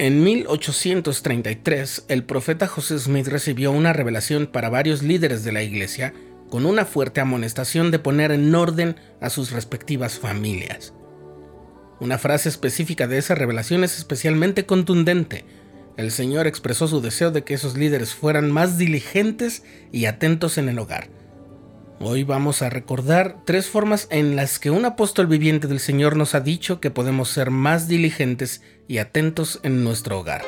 En 1833, el profeta José Smith recibió una revelación para varios líderes de la iglesia con una fuerte amonestación de poner en orden a sus respectivas familias. Una frase específica de esa revelación es especialmente contundente. El Señor expresó su deseo de que esos líderes fueran más diligentes y atentos en el hogar. Hoy vamos a recordar tres formas en las que un apóstol viviente del Señor nos ha dicho que podemos ser más diligentes y atentos en nuestro hogar.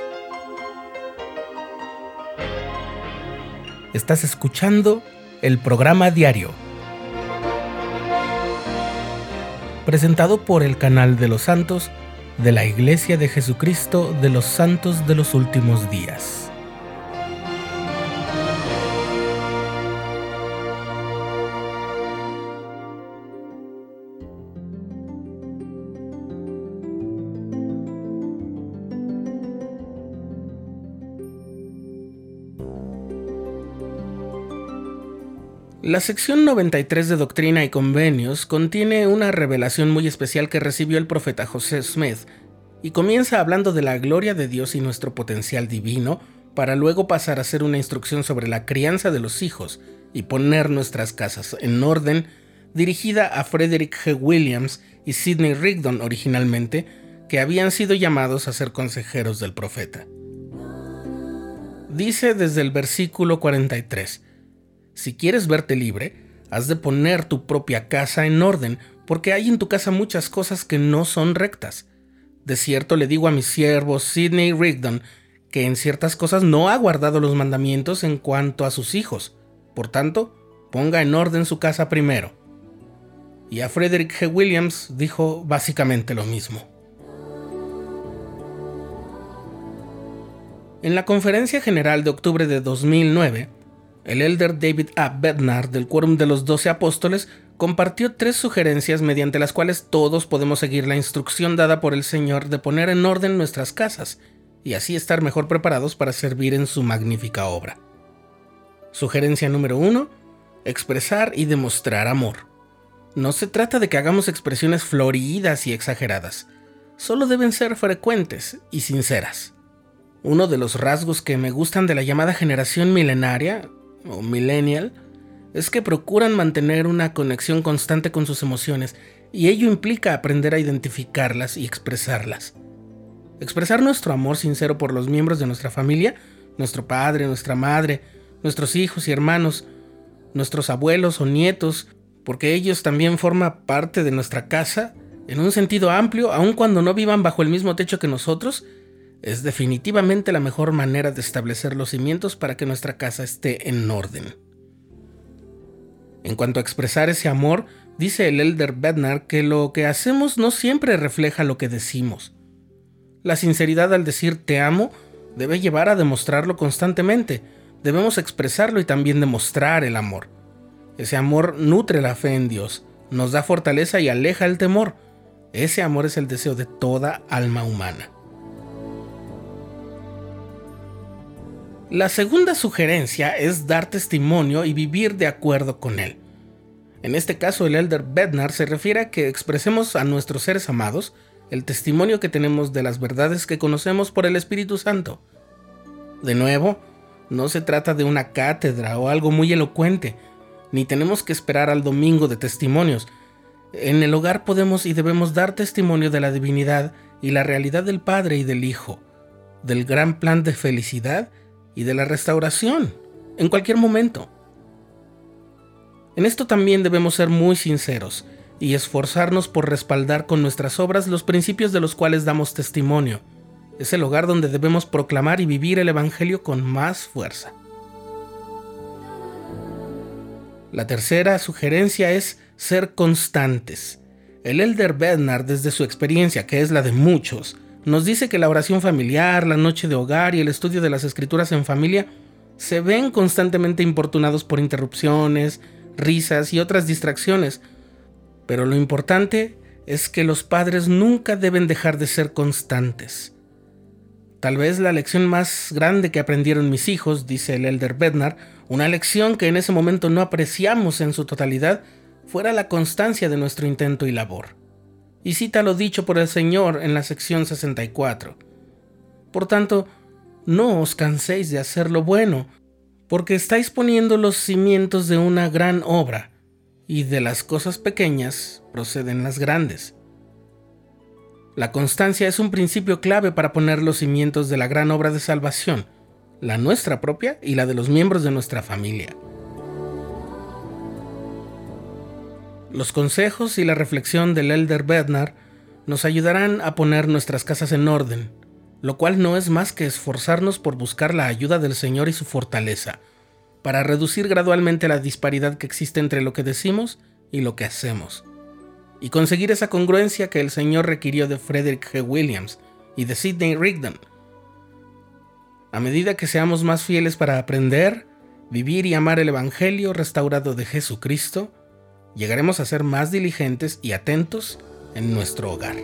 Estás escuchando el programa diario, presentado por el canal de los santos de la Iglesia de Jesucristo de los Santos de los Últimos Días. La sección 93 de Doctrina y Convenios contiene una revelación muy especial que recibió el profeta José Smith y comienza hablando de la gloria de Dios y nuestro potencial divino para luego pasar a ser una instrucción sobre la crianza de los hijos y poner nuestras casas en orden dirigida a Frederick G. Williams y Sidney Rigdon originalmente, que habían sido llamados a ser consejeros del profeta. Dice desde el versículo 43, si quieres verte libre, has de poner tu propia casa en orden, porque hay en tu casa muchas cosas que no son rectas. De cierto le digo a mi siervo Sidney Rigdon que en ciertas cosas no ha guardado los mandamientos en cuanto a sus hijos. Por tanto, ponga en orden su casa primero. Y a Frederick G. Williams dijo básicamente lo mismo. En la conferencia general de octubre de 2009, el elder David A. Bednar del Quórum de los Doce Apóstoles compartió tres sugerencias mediante las cuales todos podemos seguir la instrucción dada por el Señor de poner en orden nuestras casas y así estar mejor preparados para servir en su magnífica obra. Sugerencia número uno: Expresar y demostrar amor. No se trata de que hagamos expresiones floridas y exageradas, solo deben ser frecuentes y sinceras. Uno de los rasgos que me gustan de la llamada generación milenaria o millennial es que procuran mantener una conexión constante con sus emociones y ello implica aprender a identificarlas y expresarlas. Expresar nuestro amor sincero por los miembros de nuestra familia, nuestro padre, nuestra madre, nuestros hijos y hermanos, nuestros abuelos o nietos, porque ellos también forman parte de nuestra casa, en un sentido amplio, aun cuando no vivan bajo el mismo techo que nosotros, es definitivamente la mejor manera de establecer los cimientos para que nuestra casa esté en orden. En cuanto a expresar ese amor, dice el elder Bednar que lo que hacemos no siempre refleja lo que decimos. La sinceridad al decir te amo debe llevar a demostrarlo constantemente. Debemos expresarlo y también demostrar el amor. Ese amor nutre la fe en Dios, nos da fortaleza y aleja el temor. Ese amor es el deseo de toda alma humana. La segunda sugerencia es dar testimonio y vivir de acuerdo con él. En este caso, el elder Bednar se refiere a que expresemos a nuestros seres amados el testimonio que tenemos de las verdades que conocemos por el Espíritu Santo. De nuevo, no se trata de una cátedra o algo muy elocuente, ni tenemos que esperar al domingo de testimonios. En el hogar podemos y debemos dar testimonio de la divinidad y la realidad del Padre y del Hijo, del gran plan de felicidad y de la restauración, en cualquier momento. En esto también debemos ser muy sinceros y esforzarnos por respaldar con nuestras obras los principios de los cuales damos testimonio. Es el lugar donde debemos proclamar y vivir el Evangelio con más fuerza. La tercera sugerencia es ser constantes. El elder Bernard, desde su experiencia, que es la de muchos, nos dice que la oración familiar, la noche de hogar y el estudio de las escrituras en familia se ven constantemente importunados por interrupciones, risas y otras distracciones, pero lo importante es que los padres nunca deben dejar de ser constantes. Tal vez la lección más grande que aprendieron mis hijos, dice el elder Bednar, una lección que en ese momento no apreciamos en su totalidad, fuera la constancia de nuestro intento y labor y cita lo dicho por el Señor en la sección 64. Por tanto, no os canséis de hacer lo bueno, porque estáis poniendo los cimientos de una gran obra, y de las cosas pequeñas proceden las grandes. La constancia es un principio clave para poner los cimientos de la gran obra de salvación, la nuestra propia y la de los miembros de nuestra familia. Los consejos y la reflexión del Elder Bednar nos ayudarán a poner nuestras casas en orden, lo cual no es más que esforzarnos por buscar la ayuda del Señor y su fortaleza, para reducir gradualmente la disparidad que existe entre lo que decimos y lo que hacemos, y conseguir esa congruencia que el Señor requirió de Frederick G. Williams y de Sidney Rigdon. A medida que seamos más fieles para aprender, vivir y amar el Evangelio restaurado de Jesucristo, llegaremos a ser más diligentes y atentos en nuestro hogar.